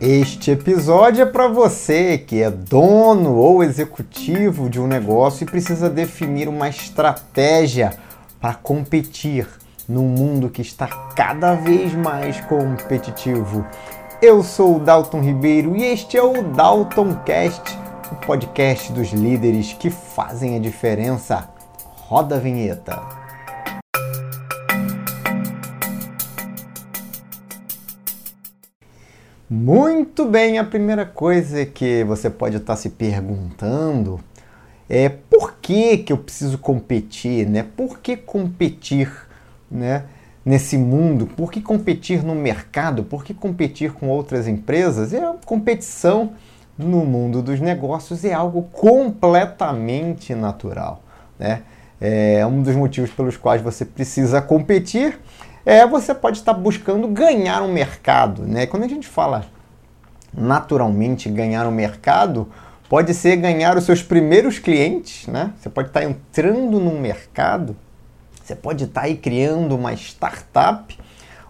Este episódio é para você que é dono ou executivo de um negócio e precisa definir uma estratégia para competir num mundo que está cada vez mais competitivo. Eu sou o Dalton Ribeiro e este é o Dalton Cast, o podcast dos líderes que fazem a diferença. Roda a vinheta. Muito bem, a primeira coisa que você pode estar se perguntando é por que, que eu preciso competir, né? Por que competir, né? Nesse mundo, por que competir no mercado, por que competir com outras empresas? É competição no mundo dos negócios é algo completamente natural, né? É um dos motivos pelos quais você precisa competir é você pode estar buscando ganhar um mercado. Né? Quando a gente fala naturalmente ganhar um mercado, pode ser ganhar os seus primeiros clientes. Né? Você pode estar entrando num mercado, você pode estar aí criando uma startup,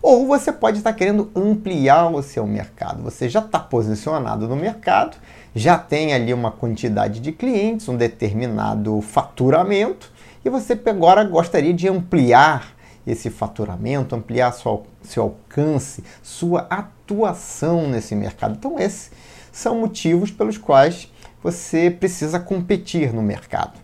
ou você pode estar querendo ampliar o seu mercado. Você já está posicionado no mercado, já tem ali uma quantidade de clientes, um determinado faturamento, e você agora gostaria de ampliar esse faturamento, ampliar seu alcance, sua atuação nesse mercado. Então, esses são motivos pelos quais você precisa competir no mercado.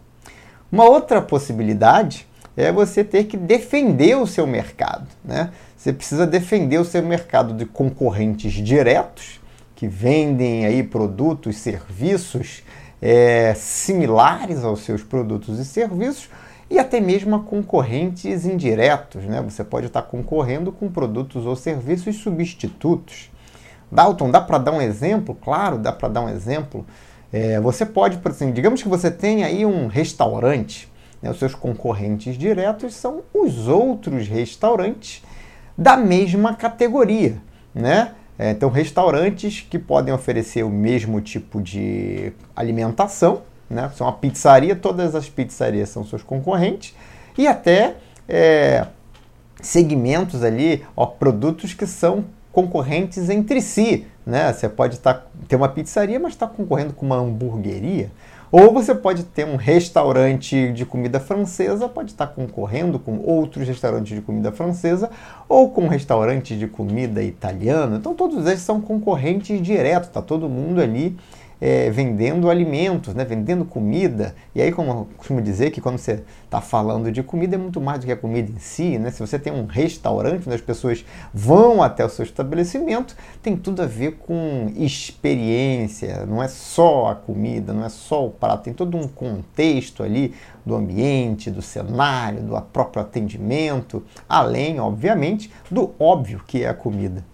Uma outra possibilidade é você ter que defender o seu mercado. Né? Você precisa defender o seu mercado de concorrentes diretos que vendem aí produtos, serviços é, similares aos seus produtos e serviços e até mesmo a concorrentes indiretos. Né? Você pode estar concorrendo com produtos ou serviços substitutos. Dalton, dá para dar um exemplo? Claro, dá para dar um exemplo. É, você pode, por exemplo, digamos que você tem aí um restaurante, né? os seus concorrentes diretos são os outros restaurantes da mesma categoria, né? É, então, restaurantes que podem oferecer o mesmo tipo de alimentação, né? São uma pizzaria, todas as pizzarias são seus concorrentes e até é, segmentos ali, ó, produtos que são concorrentes entre si. Né? Você pode tá, ter uma pizzaria, mas está concorrendo com uma hamburgueria. Ou você pode ter um restaurante de comida francesa, pode estar concorrendo com outros restaurantes de comida francesa, ou com um restaurante de comida italiana. Então todos esses são concorrentes diretos, está todo mundo ali é, vendendo alimentos, né, vendendo comida. E aí, como eu costumo dizer, que quando você está falando de comida, é muito mais do que a comida em si. Né? Se você tem um restaurante onde as pessoas vão até o seu estabelecimento, tem tudo a ver com experiência. Não é só a comida, não é só o prato, tem todo um contexto ali do ambiente, do cenário, do próprio atendimento, além, obviamente, do óbvio que é a comida.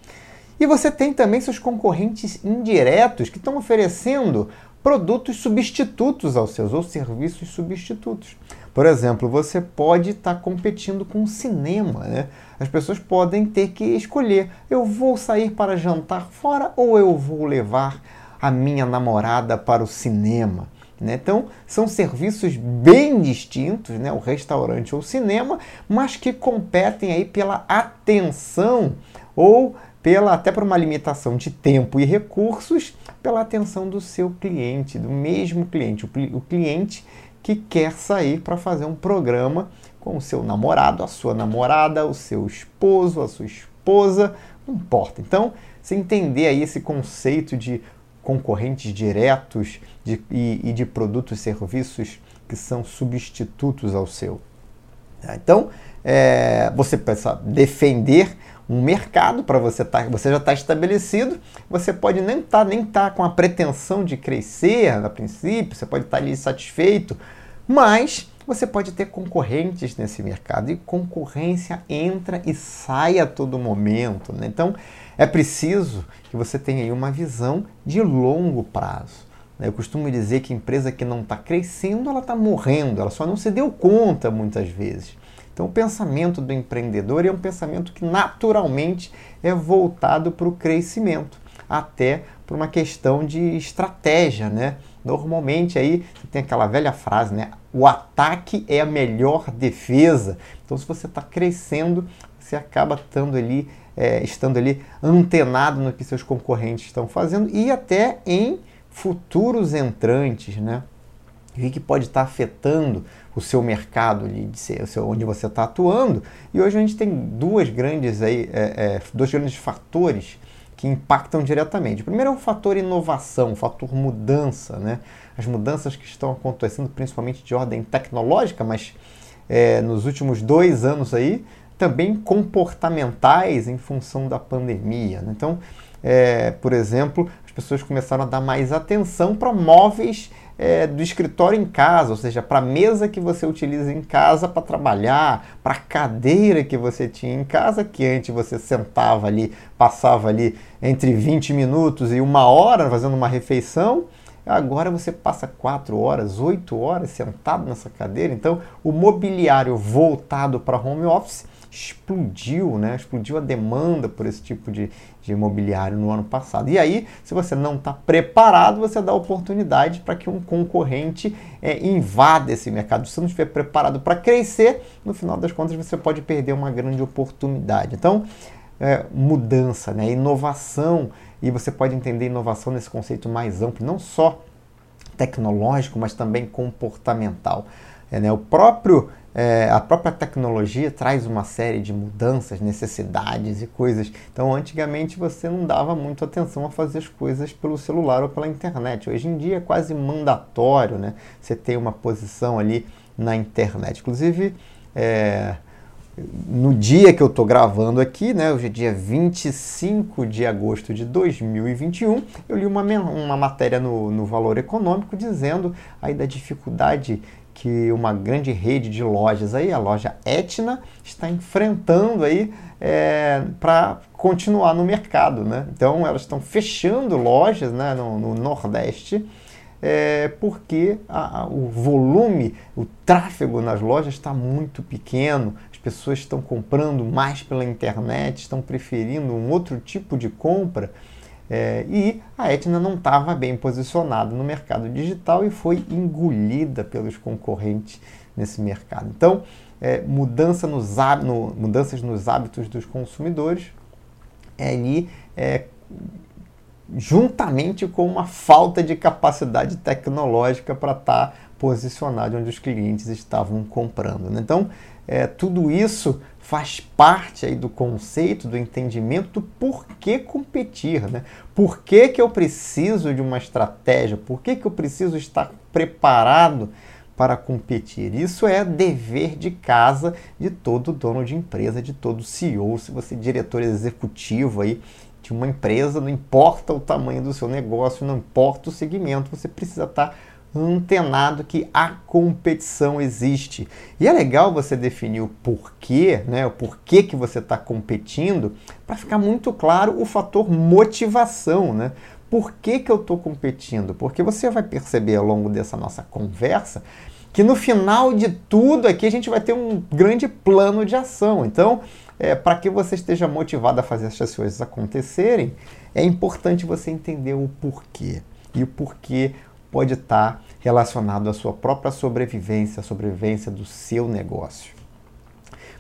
E você tem também seus concorrentes indiretos que estão oferecendo produtos substitutos aos seus ou serviços substitutos. Por exemplo, você pode estar competindo com o cinema. Né? As pessoas podem ter que escolher: eu vou sair para jantar fora ou eu vou levar a minha namorada para o cinema. Né? Então, são serviços bem distintos, né? o restaurante ou o cinema, mas que competem aí pela atenção ou pela até por uma limitação de tempo e recursos, pela atenção do seu cliente, do mesmo cliente, o, o cliente que quer sair para fazer um programa com o seu namorado, a sua namorada, o seu esposo, a sua esposa, não importa. Então, você entender aí esse conceito de concorrentes diretos de, e, e, de produtos e serviços que são substitutos ao seu. Então, é, você precisa defender um mercado para você estar, tá, você já está estabelecido, você pode nem estar tá, nem tá com a pretensão de crescer a princípio, você pode estar tá ali satisfeito, mas você pode ter concorrentes nesse mercado e concorrência entra e sai a todo momento. Né? Então é preciso que você tenha aí uma visão de longo prazo. Né? Eu costumo dizer que empresa que não está crescendo, ela está morrendo, ela só não se deu conta muitas vezes. Então, o pensamento do empreendedor é um pensamento que naturalmente é voltado para o crescimento, até por uma questão de estratégia, né? Normalmente aí tem aquela velha frase, né? O ataque é a melhor defesa. Então, se você está crescendo, você acaba estando ali é, estando ali antenado no que seus concorrentes estão fazendo e até em futuros entrantes, né? O que pode estar afetando o seu mercado ali, onde você está atuando. E hoje a gente tem duas grandes aí, é, é, dois grandes fatores que impactam diretamente. O primeiro é o fator inovação, o fator mudança, né? As mudanças que estão acontecendo, principalmente de ordem tecnológica, mas é, nos últimos dois anos aí, também comportamentais em função da pandemia. Né? Então, é, por exemplo, as pessoas começaram a dar mais atenção para móveis é, do escritório em casa, ou seja, para a mesa que você utiliza em casa para trabalhar, para a cadeira que você tinha em casa, que antes você sentava ali, passava ali entre 20 minutos e uma hora fazendo uma refeição. Agora você passa 4 horas, 8 horas sentado nessa cadeira. Então, o mobiliário voltado para home office explodiu, né? Explodiu a demanda por esse tipo de, de imobiliário no ano passado. E aí, se você não está preparado, você dá oportunidade para que um concorrente é, invada esse mercado. Se você não estiver preparado para crescer, no final das contas você pode perder uma grande oportunidade. Então, é, mudança, né? inovação, e você pode entender inovação nesse conceito mais amplo, não só tecnológico, mas também comportamental. É, né? O próprio é, a própria tecnologia traz uma série de mudanças, necessidades e coisas. Então, antigamente você não dava muito atenção a fazer as coisas pelo celular ou pela internet. Hoje em dia é quase mandatório, né? Você ter uma posição ali na internet. Inclusive, é, no dia que eu estou gravando aqui, né, hoje é dia 25 de agosto de 2021, eu li uma, uma matéria no, no Valor Econômico dizendo aí da dificuldade que uma grande rede de lojas aí, a loja Etna, está enfrentando aí é, para continuar no mercado, né? Então elas estão fechando lojas né, no, no Nordeste é, porque a, a, o volume, o tráfego nas lojas está muito pequeno, as pessoas estão comprando mais pela internet, estão preferindo um outro tipo de compra é, e a Etna não estava bem posicionada no mercado digital e foi engolida pelos concorrentes nesse mercado. Então, é, mudança nos, no, mudanças nos hábitos dos consumidores é ali é, juntamente com uma falta de capacidade tecnológica para estar tá posicionado onde os clientes estavam comprando. Né? Então, é, tudo isso faz parte aí do conceito, do entendimento do porquê competir, né? Por que, que eu preciso de uma estratégia? Por que, que eu preciso estar preparado para competir? Isso é dever de casa de todo dono de empresa, de todo CEO, se você é diretor executivo aí de uma empresa, não importa o tamanho do seu negócio, não importa o segmento, você precisa estar antenado que a competição existe. E é legal você definir o porquê, né, o porquê que você está competindo, para ficar muito claro o fator motivação, né? Por que, que eu estou competindo? Porque você vai perceber ao longo dessa nossa conversa que no final de tudo aqui a gente vai ter um grande plano de ação. Então, é, para que você esteja motivado a fazer essas coisas acontecerem, é importante você entender o porquê. E o porquê pode estar relacionado à sua própria sobrevivência, à sobrevivência do seu negócio.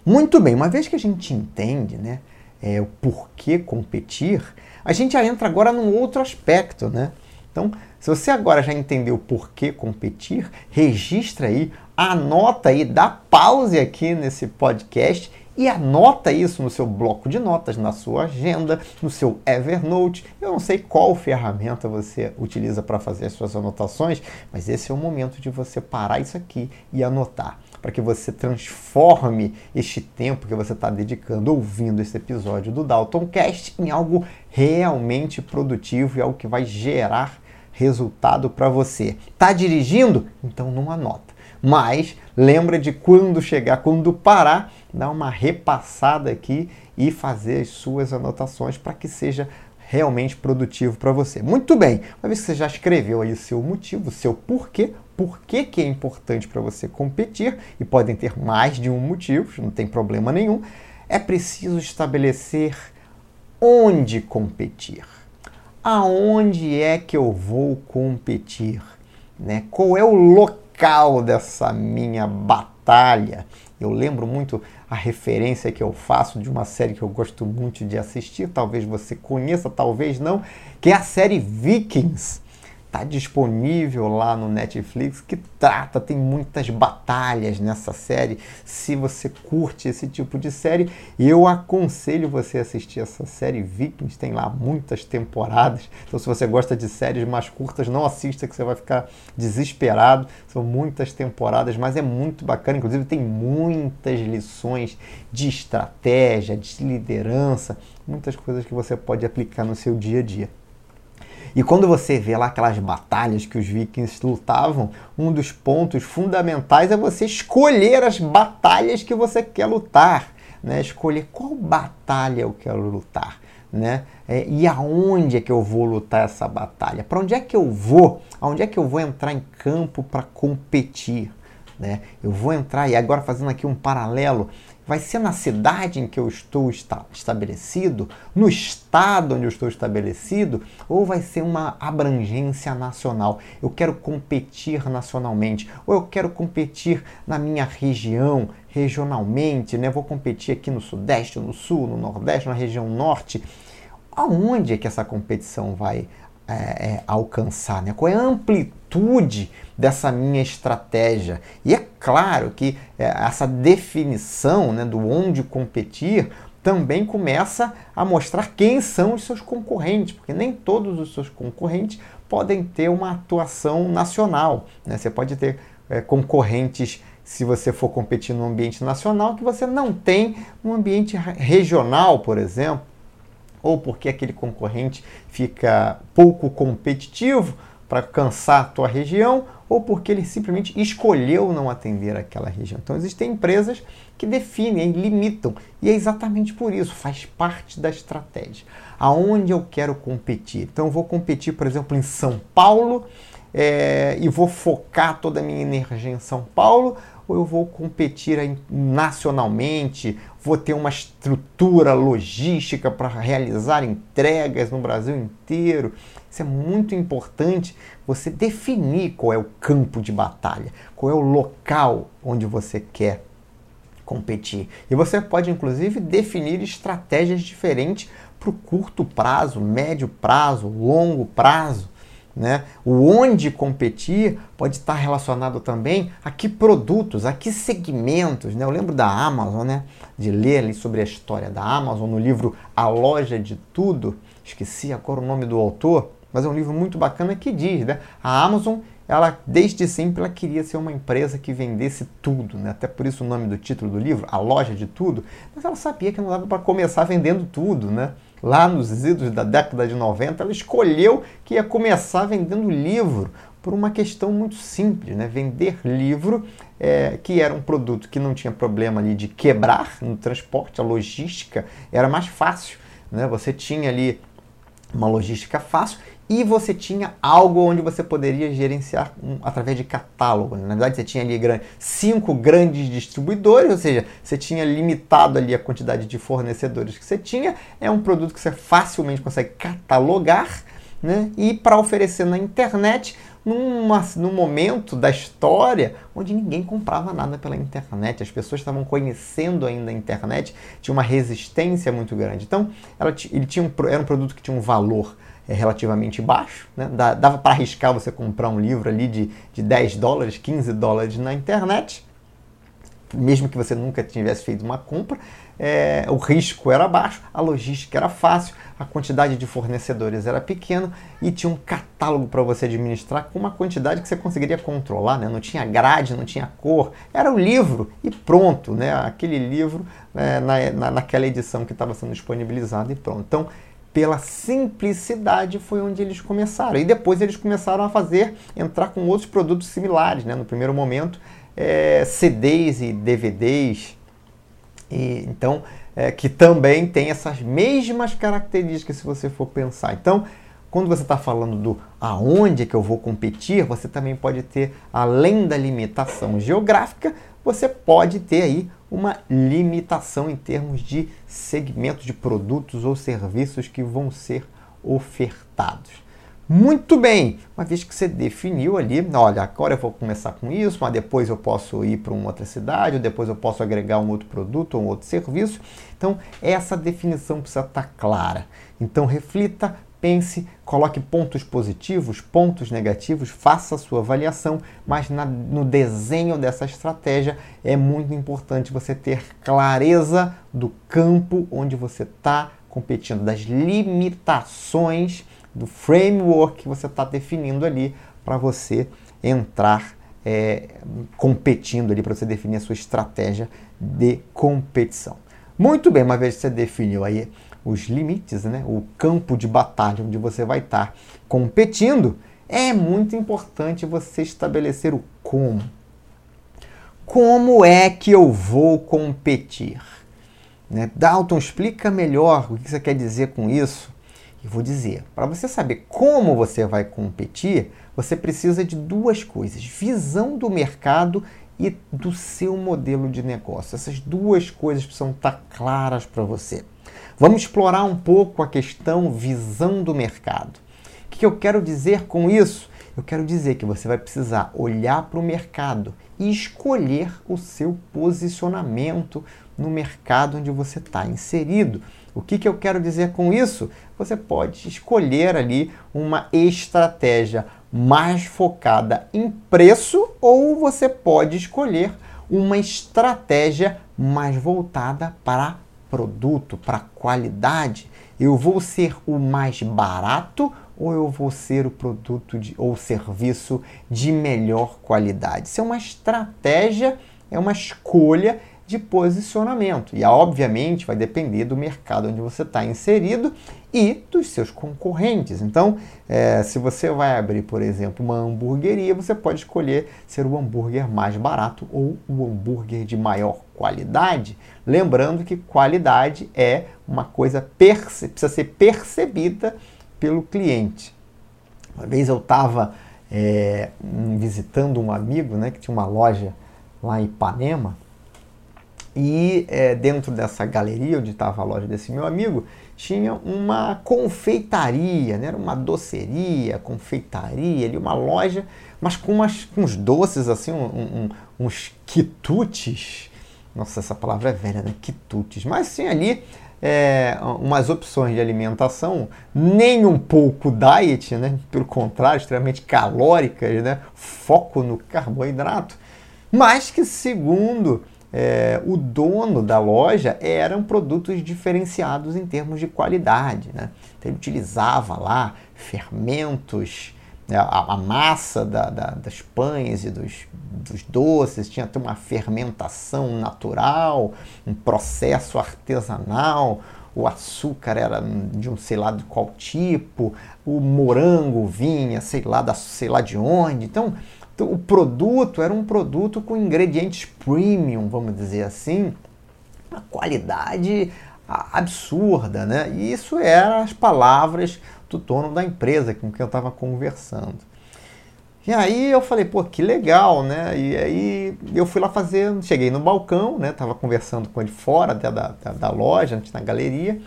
Muito bem, uma vez que a gente entende né, é, o porquê competir, a gente já entra agora num outro aspecto, né? Então, se você agora já entendeu o porquê competir, registra aí, anota aí, dá pause aqui nesse podcast e anota isso no seu bloco de notas, na sua agenda, no seu Evernote. Eu não sei qual ferramenta você utiliza para fazer as suas anotações, mas esse é o momento de você parar isso aqui e anotar, para que você transforme este tempo que você está dedicando ouvindo esse episódio do Dalton Cast em algo realmente produtivo e algo que vai gerar resultado para você. Tá dirigindo? Então não anota mas lembra de quando chegar, quando parar, dar uma repassada aqui e fazer as suas anotações para que seja realmente produtivo para você. Muito bem, uma vez que você já escreveu aí o seu motivo, o seu porquê, por que é importante para você competir, e podem ter mais de um motivo, não tem problema nenhum, é preciso estabelecer onde competir. Aonde é que eu vou competir? Né? Qual é o local dessa minha batalha. Eu lembro muito a referência que eu faço de uma série que eu gosto muito de assistir, talvez você conheça, talvez não, que é a série Vikings está disponível lá no Netflix, que trata, tem muitas batalhas nessa série. Se você curte esse tipo de série, eu aconselho você a assistir essa série Vikings, tem lá muitas temporadas. Então, se você gosta de séries mais curtas, não assista que você vai ficar desesperado. São muitas temporadas, mas é muito bacana. Inclusive, tem muitas lições de estratégia, de liderança, muitas coisas que você pode aplicar no seu dia a dia. E quando você vê lá aquelas batalhas que os vikings lutavam, um dos pontos fundamentais é você escolher as batalhas que você quer lutar, né? Escolher qual batalha eu quero lutar, né? É, e aonde é que eu vou lutar essa batalha? Para onde é que eu vou? Aonde é que eu vou entrar em campo para competir? Né? Eu vou entrar e agora fazendo aqui um paralelo Vai ser na cidade em que eu estou estabelecido, no estado onde eu estou estabelecido, ou vai ser uma abrangência nacional? Eu quero competir nacionalmente, ou eu quero competir na minha região, regionalmente, né? Vou competir aqui no Sudeste, no Sul, no Nordeste, na região Norte. Aonde é que essa competição vai é, é, alcançar? Né? Qual é a amplitude dessa minha estratégia? E é claro que é, essa definição né, do onde competir também começa a mostrar quem são os seus concorrentes, porque nem todos os seus concorrentes podem ter uma atuação nacional. Né? Você pode ter é, concorrentes, se você for competir no ambiente nacional, que você não tem no ambiente regional, por exemplo ou porque aquele concorrente fica pouco competitivo para alcançar a tua região, ou porque ele simplesmente escolheu não atender aquela região. Então existem empresas que definem, limitam, e é exatamente por isso, faz parte da estratégia. Aonde eu quero competir? Então eu vou competir, por exemplo, em São Paulo, é, e vou focar toda a minha energia em São Paulo, ou eu vou competir nacionalmente, vou ter uma estrutura logística para realizar entregas no Brasil inteiro. Isso é muito importante você definir qual é o campo de batalha, qual é o local onde você quer competir. E você pode inclusive definir estratégias diferentes para o curto prazo, médio prazo, longo prazo. Né? O onde competir pode estar relacionado também a que produtos, a que segmentos. Né? Eu lembro da Amazon, né? de ler sobre a história da Amazon no livro A Loja de Tudo. Esqueci agora o nome do autor, mas é um livro muito bacana que diz, né? A Amazon, ela desde sempre ela queria ser uma empresa que vendesse tudo, né? Até por isso o nome do título do livro, A Loja de Tudo. Mas ela sabia que não dava para começar vendendo tudo, né? Lá nos idos da década de 90, ela escolheu que ia começar vendendo livro por uma questão muito simples, né? Vender livro, é, que era um produto que não tinha problema ali de quebrar no transporte, a logística era mais fácil, né? Você tinha ali uma logística fácil e você tinha algo onde você poderia gerenciar um, através de catálogo. Na verdade, você tinha ali cinco grandes distribuidores, ou seja, você tinha limitado ali a quantidade de fornecedores que você tinha. É um produto que você facilmente consegue catalogar né? e para oferecer na internet numa, num momento da história onde ninguém comprava nada pela internet, as pessoas estavam conhecendo ainda a internet, tinha uma resistência muito grande. Então, ela, ele tinha um, era um produto que tinha um valor é relativamente baixo. Né? Dava para arriscar você comprar um livro ali de, de 10 dólares, 15 dólares na internet, mesmo que você nunca tivesse feito uma compra. É, o risco era baixo, a logística era fácil, a quantidade de fornecedores era pequena e tinha um catálogo para você administrar com uma quantidade que você conseguiria controlar, né? não tinha grade, não tinha cor, era o livro e pronto, né? aquele livro né, na, na, naquela edição que estava sendo disponibilizado e pronto. Então, pela simplicidade foi onde eles começaram. E depois eles começaram a fazer, entrar com outros produtos similares. Né? No primeiro momento, é, CDs e DVDs. E, então, é, que também tem essas mesmas características se você for pensar. Então, quando você está falando do aonde que eu vou competir, você também pode ter, além da limitação geográfica, você pode ter aí uma limitação em termos de segmento de produtos ou serviços que vão ser ofertados. Muito bem, uma vez que você definiu ali, olha, agora eu vou começar com isso, mas depois eu posso ir para uma outra cidade, ou depois eu posso agregar um outro produto ou um outro serviço. Então, essa definição precisa estar clara. Então, reflita, pense, coloque pontos positivos, pontos negativos, faça a sua avaliação, mas na, no desenho dessa estratégia é muito importante você ter clareza do campo onde você está competindo, das limitações do framework que você está definindo ali para você entrar é, competindo ali, para você definir a sua estratégia de competição. Muito bem, uma vez que você definiu aí os limites, né, o campo de batalha onde você vai estar tá competindo, é muito importante você estabelecer o como. Como é que eu vou competir? Né? Dalton, explica melhor o que você quer dizer com isso. E vou dizer, para você saber como você vai competir, você precisa de duas coisas: visão do mercado e do seu modelo de negócio. Essas duas coisas precisam estar claras para você. Vamos explorar um pouco a questão visão do mercado. O que eu quero dizer com isso? Eu quero dizer que você vai precisar olhar para o mercado e escolher o seu posicionamento no mercado onde você está inserido. O que, que eu quero dizer com isso? Você pode escolher ali uma estratégia mais focada em preço ou você pode escolher uma estratégia mais voltada para produto, para qualidade. Eu vou ser o mais barato ou eu vou ser o produto de, ou serviço de melhor qualidade? Isso é uma estratégia, é uma escolha de posicionamento. E obviamente vai depender do mercado onde você está inserido e dos seus concorrentes. Então, é, se você vai abrir, por exemplo, uma hamburgueria, você pode escolher ser o hambúrguer mais barato ou o hambúrguer de maior qualidade. Lembrando que qualidade é uma coisa precisa ser percebida pelo cliente. Uma vez eu estava é, visitando um amigo né, que tinha uma loja lá em Ipanema e é, dentro dessa galeria onde estava a loja desse meu amigo, tinha uma confeitaria, né? era uma doceria, confeitaria, ali, uma loja, mas com, umas, com uns doces, assim, um, um, uns quitutes. Nossa, essa palavra é velha, né? Quitutes. Mas tinha ali é, umas opções de alimentação nem um pouco diet, né? pelo contrário, extremamente calóricas, né? foco no carboidrato, mas que, segundo é, o dono da loja eram produtos diferenciados em termos de qualidade. Né? Então, ele utilizava lá fermentos, né, a, a massa da, da, das pães e dos, dos doces tinha uma fermentação natural, um processo artesanal, o açúcar era de um sei lá de qual tipo, o morango vinha sei lá, da, sei lá de onde. Então, então, o produto era um produto com ingredientes premium, vamos dizer assim, uma qualidade absurda, né? E isso eram as palavras do dono da empresa com quem eu estava conversando. E aí eu falei, pô, que legal, né? E aí eu fui lá fazer, cheguei no balcão, né? Tava conversando com ele fora da, da, da loja, na galeria.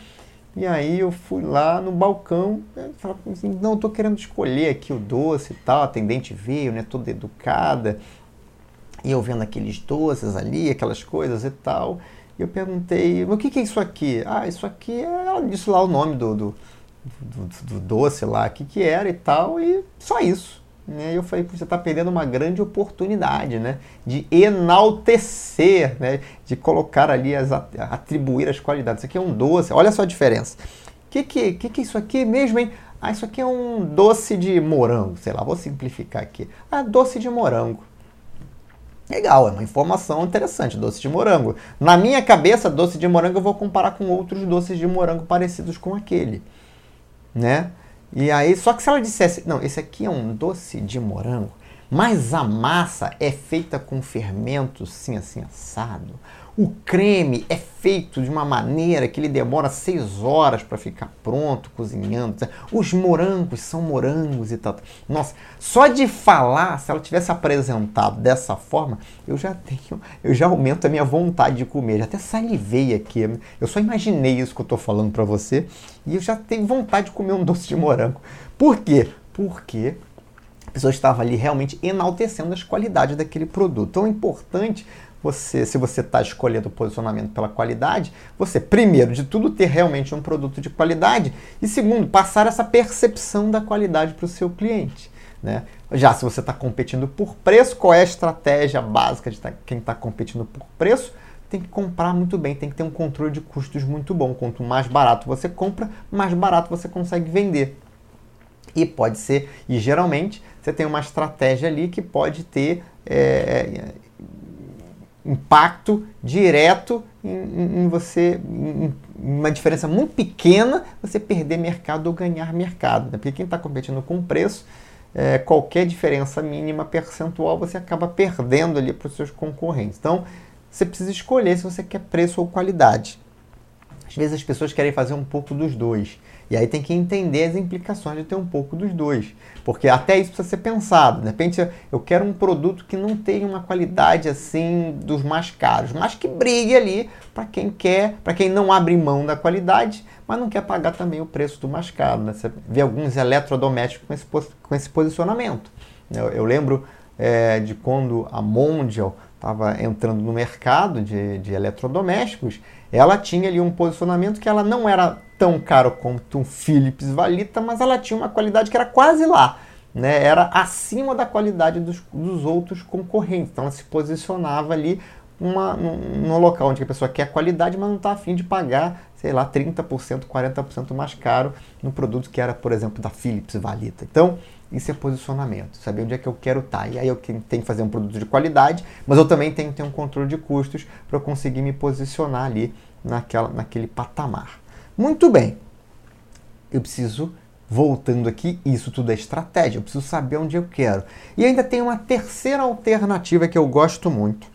E aí eu fui lá no balcão, né, falava assim, não, eu tô querendo escolher aqui o doce e tal, a atendente veio, né, toda educada, e eu vendo aqueles doces ali, aquelas coisas e tal, e eu perguntei, o que, que é isso aqui? Ah, isso aqui é, disse lá o nome do, do, do, do doce lá, o que, que era e tal, e só isso. Né? E eu falei, você está perdendo uma grande oportunidade né? de enaltecer, né? de colocar ali, as, atribuir as qualidades. Isso aqui é um doce, olha só a diferença. O que, que, que, que é isso aqui mesmo, hein? Ah, isso aqui é um doce de morango, sei lá, vou simplificar aqui. Ah, doce de morango. Legal, é uma informação interessante, doce de morango. Na minha cabeça, doce de morango eu vou comparar com outros doces de morango parecidos com aquele, né? E aí, só que se ela dissesse, não, esse aqui é um doce de morango, mas a massa é feita com fermento sim assim assado. O creme é feito de uma maneira que ele demora seis horas para ficar pronto, cozinhando. Os morangos são morangos e tal. Nossa, só de falar, se ela tivesse apresentado dessa forma, eu já tenho, eu já aumento a minha vontade de comer. Já até salivei aqui. Eu só imaginei isso que eu estou falando para você e eu já tenho vontade de comer um doce de morango. Por quê? porque a pessoa estava ali realmente enaltecendo as qualidades daquele produto. Então é importante você, se você está escolhendo o posicionamento pela qualidade, você, primeiro de tudo, ter realmente um produto de qualidade e, segundo, passar essa percepção da qualidade para o seu cliente. Né? Já se você está competindo por preço, qual é a estratégia básica de tá, quem está competindo por preço? Tem que comprar muito bem, tem que ter um controle de custos muito bom. Quanto mais barato você compra, mais barato você consegue vender. E pode ser, e geralmente você tem uma estratégia ali que pode ter é, impacto direto em, em você, em, uma diferença muito pequena, você perder mercado ou ganhar mercado. Né? Porque quem está competindo com preço, é, qualquer diferença mínima percentual você acaba perdendo ali para os seus concorrentes. Então, você precisa escolher se você quer preço ou qualidade. Às vezes as pessoas querem fazer um pouco dos dois. E aí tem que entender as implicações de ter um pouco dos dois. Porque até isso precisa ser pensado. De repente eu quero um produto que não tenha uma qualidade assim dos mais caros, mas que brigue ali para quem quer, para quem não abre mão da qualidade, mas não quer pagar também o preço do mais caro. Né? Você vê alguns eletrodomésticos com esse, com esse posicionamento. Eu, eu lembro é, de quando a Mondial estava entrando no mercado de, de eletrodomésticos, ela tinha ali um posicionamento que ela não era tão caro quanto um Philips Valita, mas ela tinha uma qualidade que era quase lá. Né? Era acima da qualidade dos, dos outros concorrentes. Então ela se posicionava ali uma, no, no, local onde a pessoa quer qualidade, mas não está afim de pagar, sei lá, 30%, 40% mais caro no produto que era, por exemplo, da Philips Valita. Então, isso é posicionamento, saber onde é que eu quero estar. Tá. E aí eu tenho que fazer um produto de qualidade, mas eu também tenho que ter um controle de custos para eu conseguir me posicionar ali naquela, naquele patamar. Muito bem, eu preciso, voltando aqui, isso tudo é estratégia, eu preciso saber onde eu quero. E ainda tem uma terceira alternativa que eu gosto muito,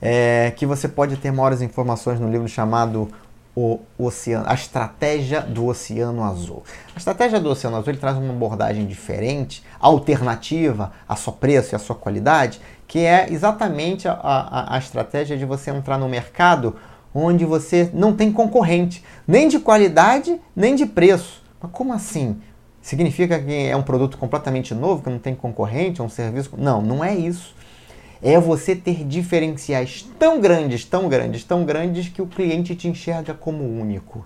é, que você pode ter maiores informações no livro chamado o oceano, a estratégia do Oceano Azul. A estratégia do Oceano Azul ele traz uma abordagem diferente, alternativa a sua preço e a sua qualidade, que é exatamente a, a, a estratégia de você entrar no mercado onde você não tem concorrente, nem de qualidade, nem de preço. Mas como assim? Significa que é um produto completamente novo, que não tem concorrente, é um serviço? Não, não é isso é você ter diferenciais tão grandes, tão grandes, tão grandes que o cliente te enxerga como único.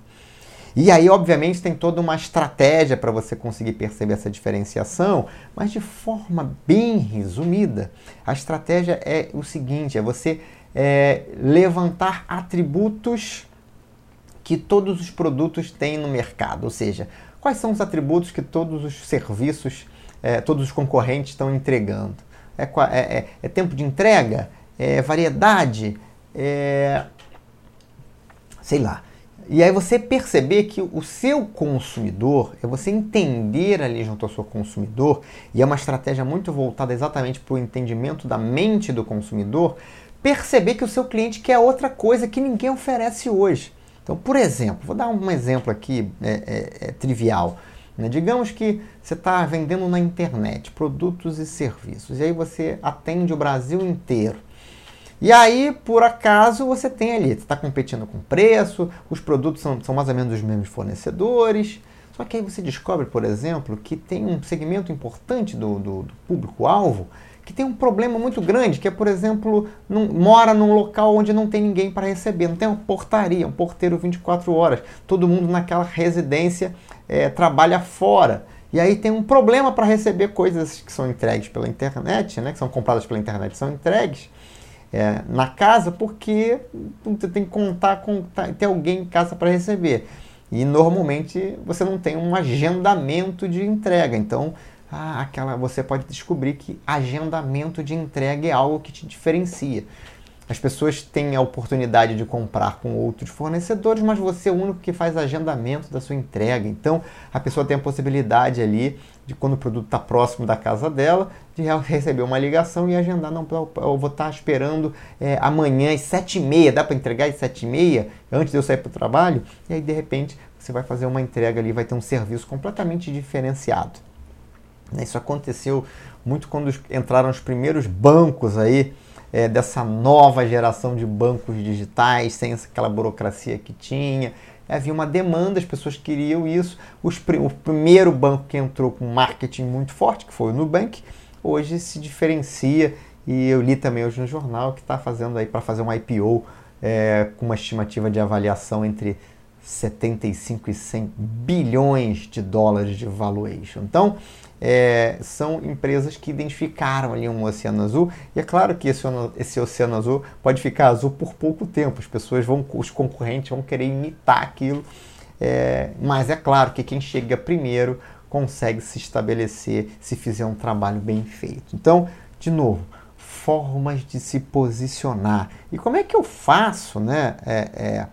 E aí, obviamente, tem toda uma estratégia para você conseguir perceber essa diferenciação, mas de forma bem resumida, a estratégia é o seguinte: é você é, levantar atributos que todos os produtos têm no mercado, ou seja, quais são os atributos que todos os serviços, é, todos os concorrentes estão entregando? É, é, é, é tempo de entrega, é variedade, é, sei lá. E aí você perceber que o seu consumidor, é você entender ali junto ao seu consumidor, e é uma estratégia muito voltada exatamente para o entendimento da mente do consumidor, perceber que o seu cliente quer outra coisa que ninguém oferece hoje. Então, por exemplo, vou dar um exemplo aqui é, é, é trivial. Né? Digamos que você está vendendo na internet produtos e serviços, e aí você atende o Brasil inteiro. E aí, por acaso, você tem ali, você está competindo com preço, os produtos são, são mais ou menos os mesmos fornecedores. Só que aí você descobre, por exemplo, que tem um segmento importante do, do, do público-alvo que tem um problema muito grande, que é, por exemplo, mora num local onde não tem ninguém para receber, não tem uma portaria, um porteiro 24 horas, todo mundo naquela residência é, trabalha fora. E aí tem um problema para receber coisas que são entregues pela internet, né, que são compradas pela internet, são entregues é, na casa, porque você tem que contar com ter alguém em casa para receber. E normalmente você não tem um agendamento de entrega. Então, ah, aquela, você pode descobrir que agendamento de entrega é algo que te diferencia. As pessoas têm a oportunidade de comprar com outros fornecedores, mas você é o único que faz agendamento da sua entrega. Então, a pessoa tem a possibilidade ali de quando o produto está próximo da casa dela, de receber uma ligação e agendar. Não, eu vou estar tá esperando é, amanhã às sete e meia, dá para entregar às sete e meia, antes de eu sair para o trabalho? E aí, de repente, você vai fazer uma entrega ali, vai ter um serviço completamente diferenciado. Isso aconteceu muito quando entraram os primeiros bancos aí é, dessa nova geração de bancos digitais, sem aquela burocracia que tinha. Havia uma demanda, as pessoas queriam isso. Os, o primeiro banco que entrou com marketing muito forte, que foi o Nubank, hoje se diferencia. E eu li também hoje no jornal que está fazendo aí para fazer um IPO é, com uma estimativa de avaliação entre 75 e 100 bilhões de dólares de valuation. Então, é, são empresas que identificaram ali um oceano azul e é claro que esse, esse oceano azul pode ficar azul por pouco tempo. As pessoas vão, os concorrentes vão querer imitar aquilo, é, mas é claro que quem chega primeiro consegue se estabelecer se fizer um trabalho bem feito. Então, de novo, formas de se posicionar. E como é que eu faço, né? É, é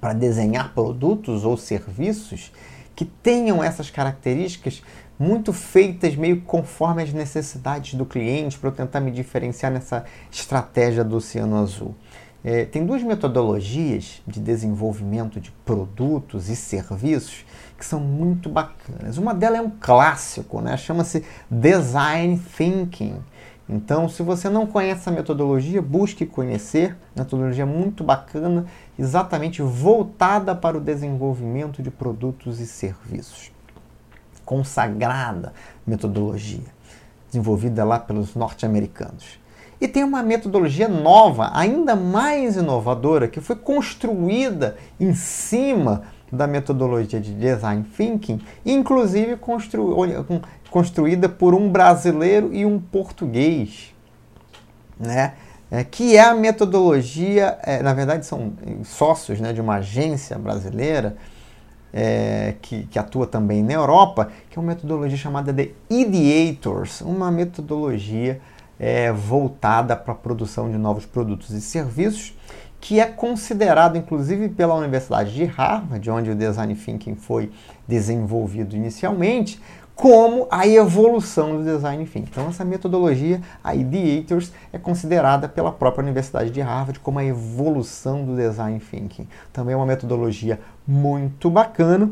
para desenhar produtos ou serviços que tenham essas características muito feitas meio conforme as necessidades do cliente para eu tentar me diferenciar nessa estratégia do Oceano Azul. É, tem duas metodologias de desenvolvimento de produtos e serviços que são muito bacanas. Uma delas é um clássico, né? chama-se Design Thinking. Então, se você não conhece a metodologia, busque conhecer. Metodologia muito bacana, exatamente voltada para o desenvolvimento de produtos e serviços. Consagrada metodologia, desenvolvida lá pelos norte-americanos. E tem uma metodologia nova, ainda mais inovadora, que foi construída em cima da metodologia de design thinking, inclusive constru construída por um brasileiro e um português, né? É, que é a metodologia, é, na verdade são sócios né, de uma agência brasileira é, que, que, atua também na Europa, que é uma metodologia chamada de Ideators, uma metodologia é, voltada para a produção de novos produtos e serviços, que é considerado inclusive pela Universidade de Harvard, onde o Design Thinking foi desenvolvido inicialmente, como a evolução do design thinking. Então essa metodologia, a Ideators, é considerada pela própria Universidade de Harvard como a evolução do design thinking. Também é uma metodologia muito bacana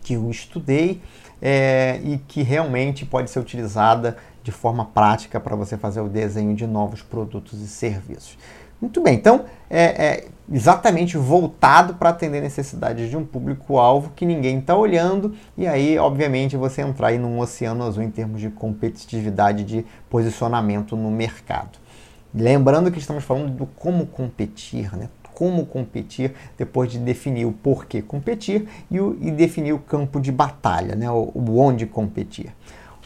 que eu estudei é, e que realmente pode ser utilizada de forma prática para você fazer o desenho de novos produtos e serviços. Muito bem, então é, é exatamente voltado para atender necessidades de um público-alvo que ninguém está olhando, e aí, obviamente, você entrar aí num oceano azul em termos de competitividade de posicionamento no mercado. Lembrando que estamos falando do como competir, né? Como competir depois de definir o porquê competir e, o, e definir o campo de batalha, né? o, o onde competir.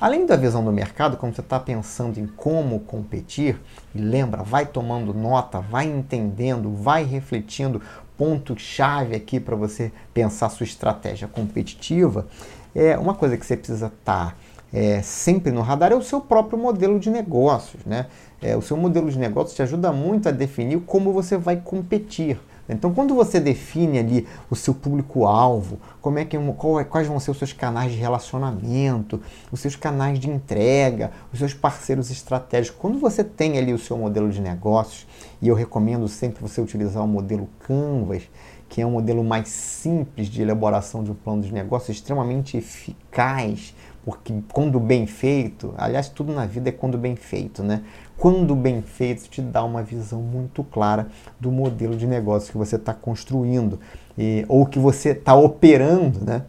Além da visão do mercado, quando você está pensando em como competir, lembra, vai tomando nota, vai entendendo, vai refletindo ponto-chave aqui para você pensar sua estratégia competitiva. É uma coisa que você precisa estar tá, é, sempre no radar é o seu próprio modelo de negócios, né? É, o seu modelo de negócios te ajuda muito a definir como você vai competir. Então, quando você define ali o seu público-alvo, como é que é, quais vão ser os seus canais de relacionamento, os seus canais de entrega, os seus parceiros estratégicos, quando você tem ali o seu modelo de negócios, e eu recomendo sempre você utilizar o modelo Canvas, que é um modelo mais simples de elaboração de um plano de negócio, extremamente eficaz, porque quando bem feito, aliás, tudo na vida é quando bem feito, né? quando bem feito, te dá uma visão muito clara do modelo de negócio que você está construindo e, ou que você está operando, né?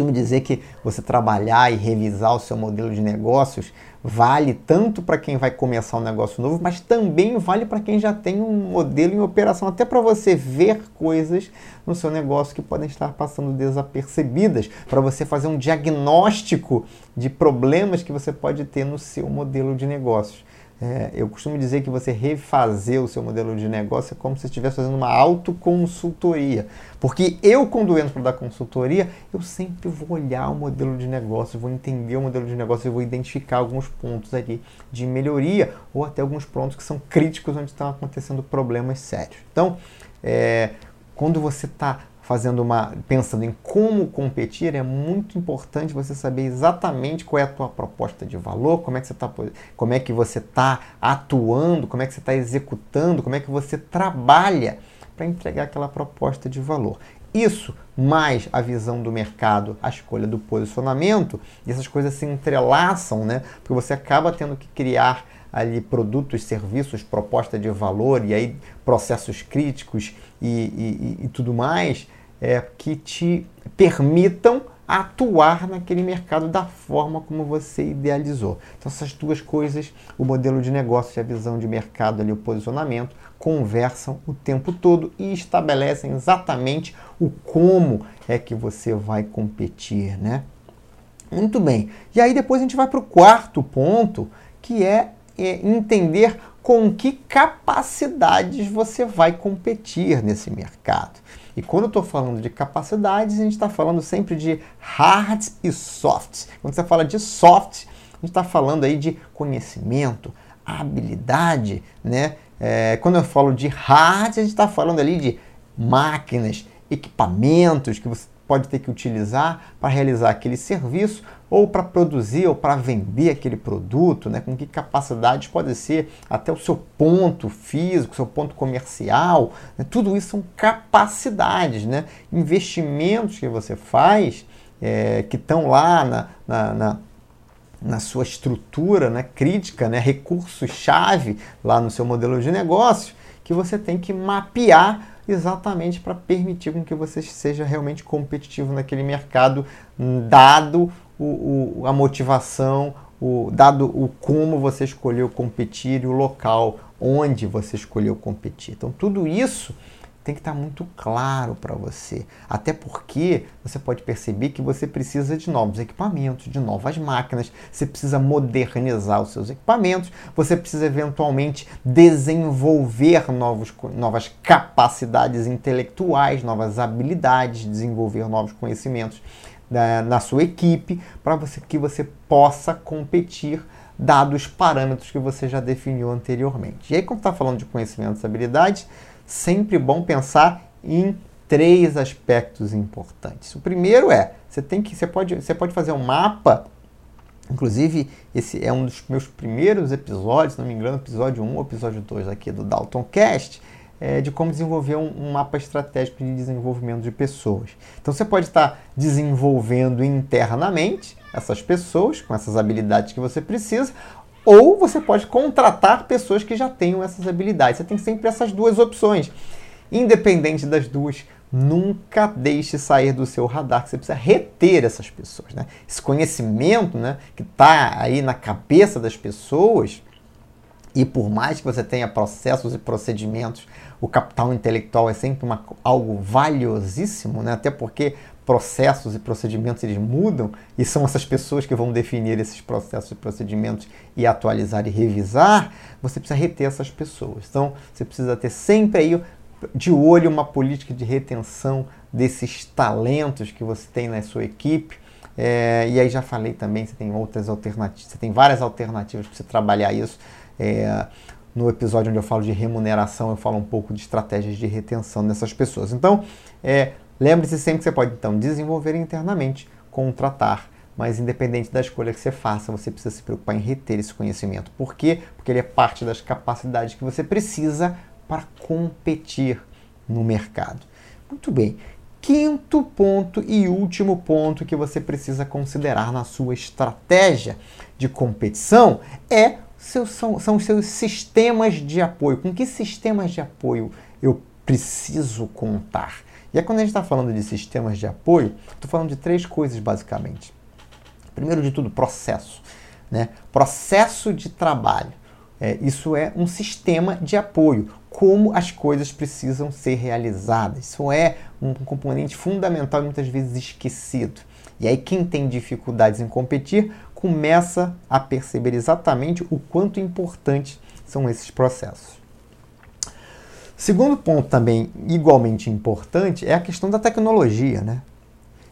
Costumo dizer que você trabalhar e revisar o seu modelo de negócios vale tanto para quem vai começar um negócio novo, mas também vale para quem já tem um modelo em operação, até para você ver coisas no seu negócio que podem estar passando desapercebidas, para você fazer um diagnóstico de problemas que você pode ter no seu modelo de negócios. É, eu costumo dizer que você refazer o seu modelo de negócio é como se estivesse fazendo uma autoconsultoria. Porque eu, quando entro para dar consultoria, eu sempre vou olhar o modelo de negócio, vou entender o modelo de negócio e vou identificar alguns pontos ali de melhoria ou até alguns pontos que são críticos onde estão acontecendo problemas sérios. Então, é, quando você está fazendo uma pensando em como competir, é muito importante você saber exatamente qual é a tua proposta de valor, como é que você está como é que você está atuando, como é que você está executando, como é que você trabalha para entregar aquela proposta de valor. Isso mais a visão do mercado, a escolha do posicionamento, e essas coisas se entrelaçam, né? Porque você acaba tendo que criar ali produtos, serviços, proposta de valor e aí processos críticos e, e, e tudo mais é, que te permitam atuar naquele mercado da forma como você idealizou. Então, essas duas coisas, o modelo de negócio e a visão de mercado ali, o posicionamento, conversam o tempo todo e estabelecem exatamente o como é que você vai competir, né? Muito bem. E aí depois a gente vai para o quarto ponto, que é, é entender com que capacidades você vai competir nesse mercado. E quando eu estou falando de capacidades, a gente está falando sempre de hard e soft. Quando você fala de soft, a gente está falando aí de conhecimento, habilidade, né? É, quando eu falo de hard, a gente está falando ali de máquinas, equipamentos que você pode ter que utilizar para realizar aquele serviço ou para produzir ou para vender aquele produto, né? com que capacidades pode ser até o seu ponto físico, seu ponto comercial, né? tudo isso são capacidades, né? investimentos que você faz é, que estão lá na, na, na na sua estrutura né, crítica, né, recurso-chave lá no seu modelo de negócio, que você tem que mapear exatamente para permitir com que você seja realmente competitivo naquele mercado, dado o, o, a motivação, o, dado o como você escolheu competir e o local onde você escolheu competir. Então, tudo isso tem que estar muito claro para você. Até porque você pode perceber que você precisa de novos equipamentos, de novas máquinas, você precisa modernizar os seus equipamentos, você precisa eventualmente desenvolver novos, novas capacidades intelectuais, novas habilidades, desenvolver novos conhecimentos na, na sua equipe para você, que você possa competir dados parâmetros que você já definiu anteriormente. E aí, quando está falando de conhecimentos e habilidades, sempre bom pensar em três aspectos importantes. O primeiro é, você tem que você pode, você pode fazer um mapa Inclusive, esse é um dos meus primeiros episódios, não me engano, episódio 1 ou episódio 2 aqui do Dalton Cast, é, de como desenvolver um, um, mapa estratégico de desenvolvimento de pessoas. Então, você pode estar desenvolvendo internamente essas pessoas, com essas habilidades que você precisa, ou você pode contratar pessoas que já tenham essas habilidades. Você tem sempre essas duas opções. Independente das duas, nunca deixe sair do seu radar, que você precisa reter essas pessoas. Né? Esse conhecimento né, que está aí na cabeça das pessoas, e por mais que você tenha processos e procedimentos, o capital intelectual é sempre uma, algo valiosíssimo, né? até porque processos e procedimentos eles mudam e são essas pessoas que vão definir esses processos e procedimentos e atualizar e revisar, você precisa reter essas pessoas. Então, você precisa ter sempre aí de olho uma política de retenção desses talentos que você tem na sua equipe. É, e aí já falei também, você tem outras alternativas, você tem várias alternativas para você trabalhar isso. É, no episódio onde eu falo de remuneração, eu falo um pouco de estratégias de retenção dessas pessoas. Então, é, Lembre-se sempre que você pode então desenvolver internamente, contratar, mas independente da escolha que você faça, você precisa se preocupar em reter esse conhecimento. Por quê? Porque ele é parte das capacidades que você precisa para competir no mercado. Muito bem. Quinto ponto e último ponto que você precisa considerar na sua estratégia de competição é seus, são, são os seus sistemas de apoio. Com que sistemas de apoio eu preciso contar? E aí, quando a gente está falando de sistemas de apoio, estou falando de três coisas basicamente. Primeiro de tudo, processo. Né? Processo de trabalho. É, isso é um sistema de apoio, como as coisas precisam ser realizadas. Isso é um componente fundamental e muitas vezes esquecido. E aí, quem tem dificuldades em competir começa a perceber exatamente o quanto importantes são esses processos. Segundo ponto também igualmente importante é a questão da tecnologia, né?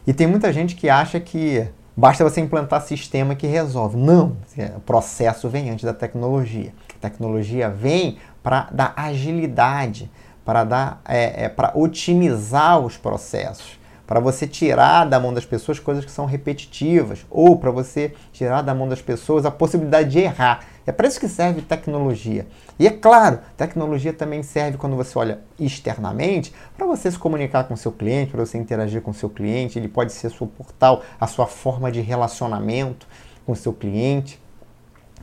E tem muita gente que acha que basta você implantar sistema que resolve. Não, o processo vem antes da tecnologia. A tecnologia vem para dar agilidade, para dar, é, é, para otimizar os processos, para você tirar da mão das pessoas coisas que são repetitivas, ou para você tirar da mão das pessoas a possibilidade de errar. É para isso que serve tecnologia. E é claro, tecnologia também serve quando você olha externamente para você se comunicar com seu cliente, para você interagir com seu cliente. Ele pode ser seu portal, a sua forma de relacionamento com seu cliente.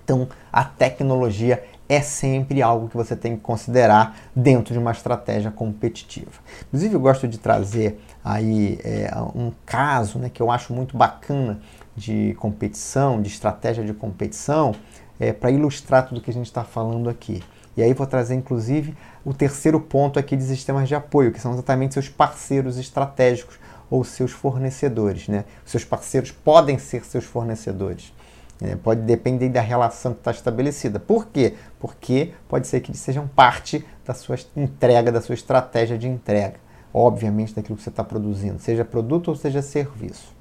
Então, a tecnologia é sempre algo que você tem que considerar dentro de uma estratégia competitiva. Inclusive, eu gosto de trazer aí é, um caso né, que eu acho muito bacana de competição, de estratégia de competição, é, para ilustrar tudo que a gente está falando aqui. E aí vou trazer, inclusive, o terceiro ponto aqui de sistemas de apoio, que são exatamente seus parceiros estratégicos ou seus fornecedores. Né? Seus parceiros podem ser seus fornecedores. É, pode depender da relação que está estabelecida. Por quê? Porque pode ser que eles sejam parte da sua entrega, da sua estratégia de entrega. Obviamente, daquilo que você está produzindo, seja produto ou seja serviço.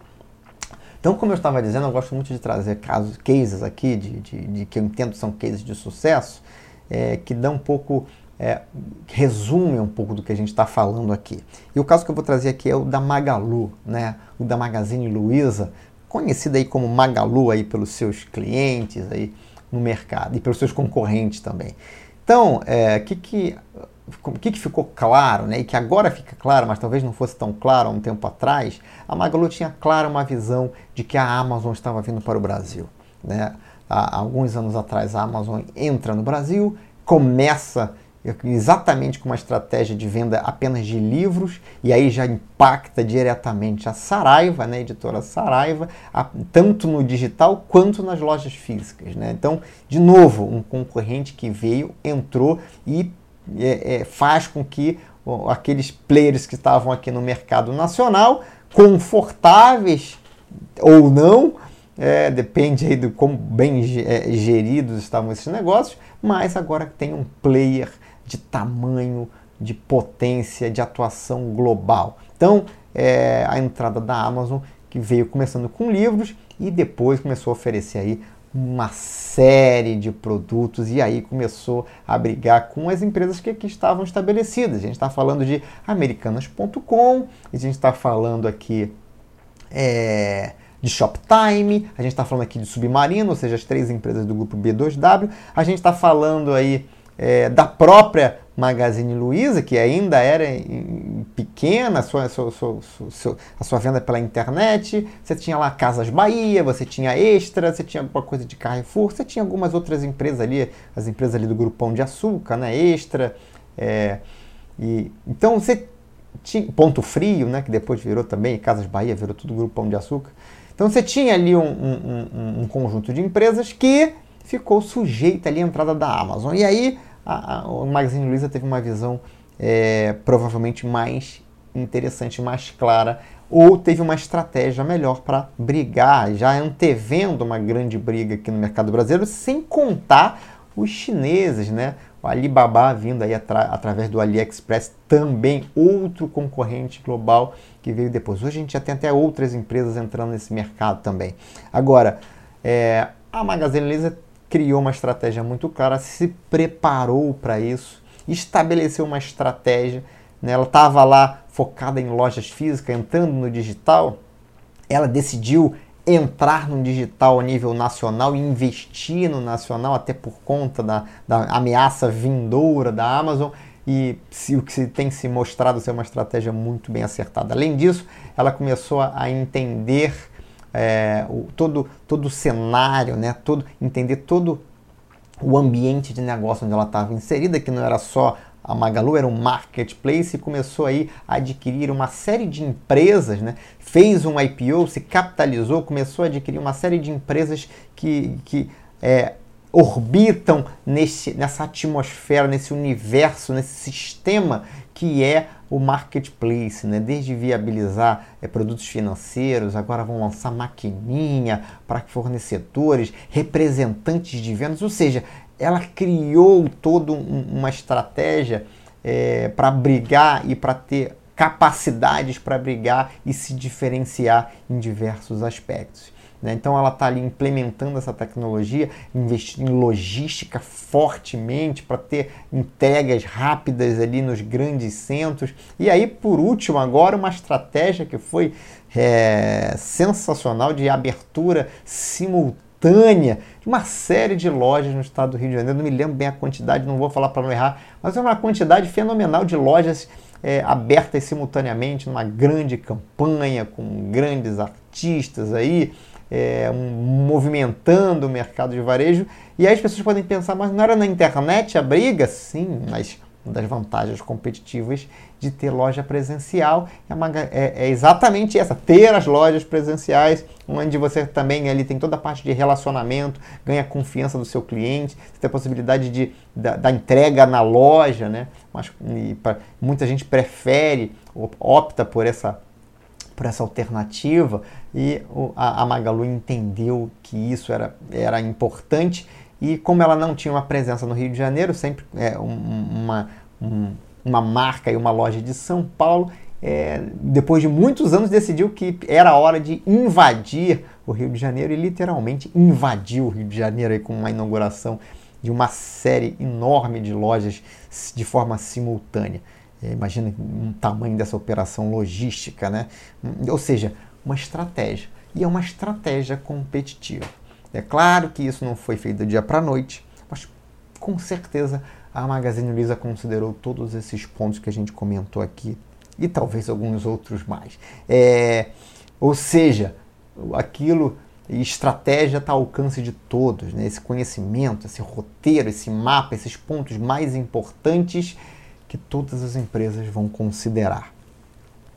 Então, como eu estava dizendo, eu gosto muito de trazer casos, cases aqui, de, de, de que eu entendo são cases de sucesso, é, que dão um pouco, é, resume um pouco do que a gente está falando aqui. E o caso que eu vou trazer aqui é o da Magalu, né? o da Magazine Luiza, conhecida aí como Magalu aí pelos seus clientes aí no mercado e pelos seus concorrentes também. Então, o é, que, que, que, que ficou claro, né, e que agora fica claro, mas talvez não fosse tão claro há um tempo atrás, a Magalu tinha clara uma visão de que a Amazon estava vindo para o Brasil. Né? Há alguns anos atrás, a Amazon entra no Brasil, começa exatamente com uma estratégia de venda apenas de livros, e aí já impacta diretamente a Saraiva, né, a editora Saraiva, a, tanto no digital quanto nas lojas físicas. Né? Então, de novo, um concorrente que veio, entrou e é, é, faz com que aqueles players que estavam aqui no mercado nacional, confortáveis ou não, é, depende aí do como bem é, geridos estavam esses negócios, mas agora tem um player de tamanho, de potência, de atuação global. Então, é, a entrada da Amazon, que veio começando com livros e depois começou a oferecer aí uma série de produtos e aí começou a brigar com as empresas que aqui estavam estabelecidas. A gente está falando de americanas.com, a gente está falando aqui é, de Shoptime, a gente está falando aqui de Submarino, ou seja, as três empresas do grupo B2W, a gente está falando aí é, da própria Magazine Luiza, que ainda era pequena a sua, sua, sua, a sua venda pela internet, você tinha lá Casas Bahia, você tinha Extra, você tinha alguma coisa de Carrefour, você tinha algumas outras empresas ali, as empresas ali do Grupo Pão de Açúcar, né, Extra, é, e, então você tinha Ponto Frio, né, que depois virou também, Casas Bahia virou tudo Grupo Pão de Açúcar, então você tinha ali um, um, um, um conjunto de empresas que ficou sujeita ali à entrada da Amazon. E aí a, a, o Magazine Luiza teve uma visão é, provavelmente mais interessante, mais clara, ou teve uma estratégia melhor para brigar, já antevendo uma grande briga aqui no mercado brasileiro, sem contar os chineses, né? O Alibaba vindo aí atra através do AliExpress, também outro concorrente global que veio depois. Hoje a gente já tem até outras empresas entrando nesse mercado também. Agora, é, a Magazine Luiza criou uma estratégia muito clara, se preparou para isso, estabeleceu uma estratégia. Né? Ela estava lá focada em lojas físicas, entrando no digital. Ela decidiu entrar no digital a nível nacional e investir no nacional, até por conta da, da ameaça vindoura da Amazon. E se, o que se tem se mostrado ser uma estratégia muito bem acertada. Além disso, ela começou a, entender é, o, todo, todo o cenário, né, todo, entender todo o ambiente de negócio onde ela estava inserida, que não era só a Magalu, era um marketplace e começou aí a adquirir uma série de empresas, né? fez um IPO, se capitalizou, começou a adquirir uma série de empresas que, que é, orbitam nesse, nessa atmosfera, nesse universo, nesse sistema que é o marketplace, né? desde viabilizar é, produtos financeiros, agora vão lançar maquininha para fornecedores, representantes de vendas, ou seja, ela criou toda um, uma estratégia é, para brigar e para ter capacidades para brigar e se diferenciar em diversos aspectos. Né? Então ela está ali implementando essa tecnologia, investindo em logística fortemente para ter entregas rápidas ali nos grandes centros. E aí, por último, agora uma estratégia que foi é, sensacional de abertura simultânea de uma série de lojas no estado do Rio de Janeiro. Não me lembro bem a quantidade, não vou falar para não errar, mas é uma quantidade fenomenal de lojas é, abertas simultaneamente numa grande campanha com grandes artistas aí é, movimentando o mercado de varejo E aí as pessoas podem pensar, mas não era na internet a briga? Sim, mas uma das vantagens competitivas de ter loja presencial é, é, exatamente essa, ter as lojas presenciais, onde você também ali tem toda a parte de relacionamento, ganha confiança do seu cliente, você tem a possibilidade de, da, da entrega na loja, né? Mas pra, muita gente prefere, opta por essa por essa alternativa e a, a Magalu entendeu que isso era, era importante e como ela não tinha uma presença no Rio de Janeiro, sempre é, uma, um, uma marca e uma loja de São Paulo, é, depois de muitos anos decidiu que era hora de invadir o Rio de Janeiro e literalmente invadiu o Rio de Janeiro aí, com uma inauguração de uma série enorme de lojas de forma simultânea. É, imagina o tamanho dessa operação logística, né? Ou seja, uma estratégia. E é uma estratégia competitiva. É claro que isso não foi feito do dia para a noite, mas com certeza a Magazine Luiza considerou todos esses pontos que a gente comentou aqui e talvez alguns outros mais. É, ou seja, aquilo estratégia está ao alcance de todos, né? esse conhecimento, esse roteiro, esse mapa, esses pontos mais importantes que todas as empresas vão considerar.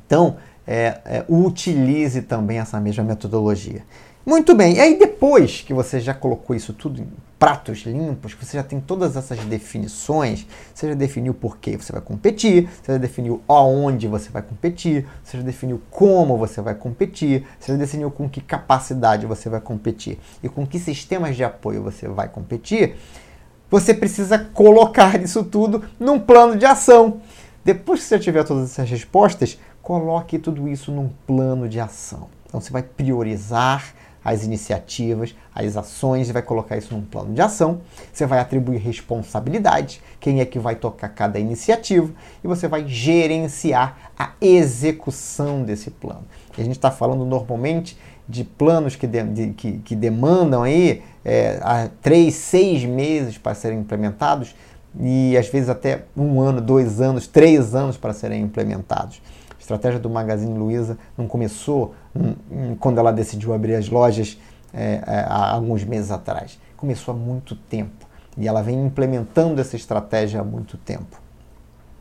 Então, é, é, utilize também essa mesma metodologia. Muito bem, e aí depois que você já colocou isso tudo em pratos limpos, que você já tem todas essas definições, você já definiu por que você vai competir, você já definiu aonde você vai competir, você já definiu como você vai competir, você já definiu com que capacidade você vai competir e com que sistemas de apoio você vai competir, você precisa colocar isso tudo num plano de ação. Depois que você tiver todas essas respostas, coloque tudo isso num plano de ação. Então você vai priorizar as iniciativas, as ações vai colocar isso num plano de ação. Você vai atribuir responsabilidade, quem é que vai tocar cada iniciativa e você vai gerenciar a execução desse plano. E a gente está falando normalmente de planos que, de, de, que, que demandam aí é, três, seis meses para serem implementados e às vezes até um ano, dois anos, três anos para serem implementados estratégia do Magazine Luiza não começou hum, hum, quando ela decidiu abrir as lojas é, é, há alguns meses atrás. Começou há muito tempo e ela vem implementando essa estratégia há muito tempo.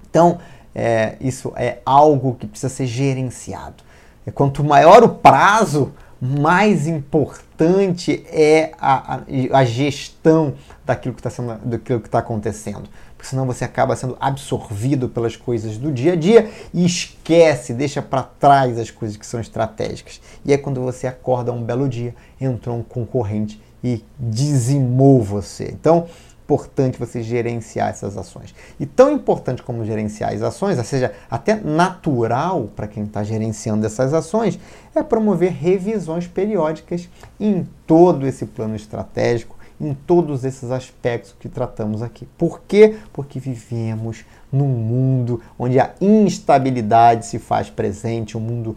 Então, é, isso é algo que precisa ser gerenciado. É, quanto maior o prazo, mais importante é a, a, a gestão daquilo que está acontecendo porque senão você acaba sendo absorvido pelas coisas do dia a dia e esquece, deixa para trás as coisas que são estratégicas. E é quando você acorda um belo dia, entrou um concorrente e dizimou você. Então, importante você gerenciar essas ações. E tão importante como gerenciar as ações, ou seja, até natural para quem está gerenciando essas ações, é promover revisões periódicas em todo esse plano estratégico em todos esses aspectos que tratamos aqui. Por quê? Porque vivemos num mundo onde a instabilidade se faz presente, um mundo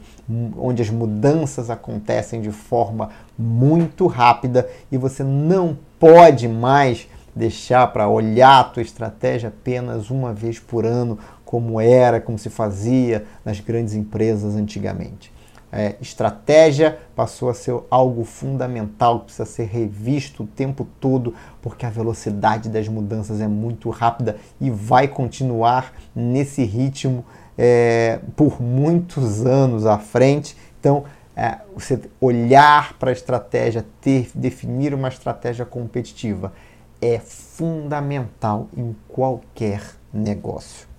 onde as mudanças acontecem de forma muito rápida e você não pode mais deixar para olhar a tua estratégia apenas uma vez por ano, como era, como se fazia nas grandes empresas antigamente é, estratégia passou a ser algo fundamental, precisa ser revisto o tempo todo, porque a velocidade das mudanças é muito rápida e vai continuar nesse ritmo é, por muitos anos à frente. Então, é, você olhar para a estratégia, ter, definir uma estratégia competitiva é fundamental em qualquer negócio.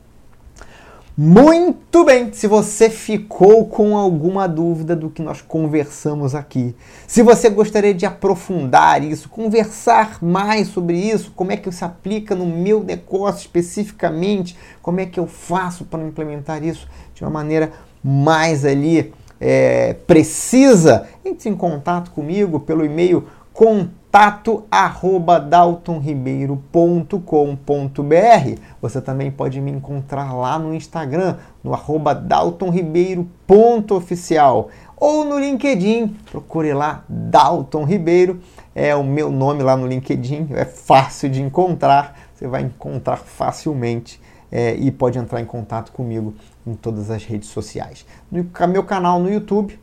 Muito bem! Se você ficou com alguma dúvida do que nós conversamos aqui, se você gostaria de aprofundar isso, conversar mais sobre isso, como é que isso aplica no meu negócio especificamente, como é que eu faço para implementar isso de uma maneira mais ali é, precisa, entre em contato comigo pelo e-mail contato arroba daltonribeiro.com.br. Você também pode me encontrar lá no Instagram, no arroba daltonribeiro.oficial ou no LinkedIn, procure lá Dalton Ribeiro, é o meu nome lá no LinkedIn, é fácil de encontrar, você vai encontrar facilmente é, e pode entrar em contato comigo em todas as redes sociais. No meu canal no YouTube,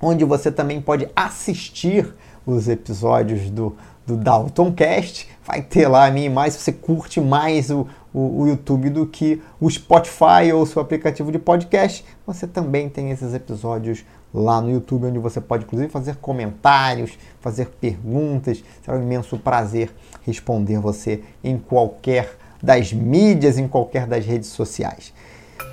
onde você também pode assistir os episódios do, do Dalton Cast. Vai ter lá a minha imagem se você curte mais o, o, o, YouTube do que o Spotify ou o seu aplicativo de podcast. Você também tem esses episódios lá no YouTube, onde você pode inclusive fazer comentários, fazer perguntas. Será um imenso prazer responder você em qualquer das mídias, em qualquer das redes sociais.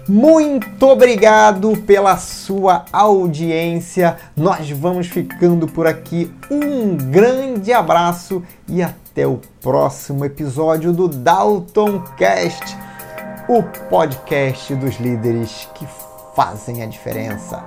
Muito obrigado pela sua audiência. Nós vamos ficando por aqui. Um grande abraço e até o próximo episódio do Dalton Cast, o podcast dos líderes que fazem a diferença.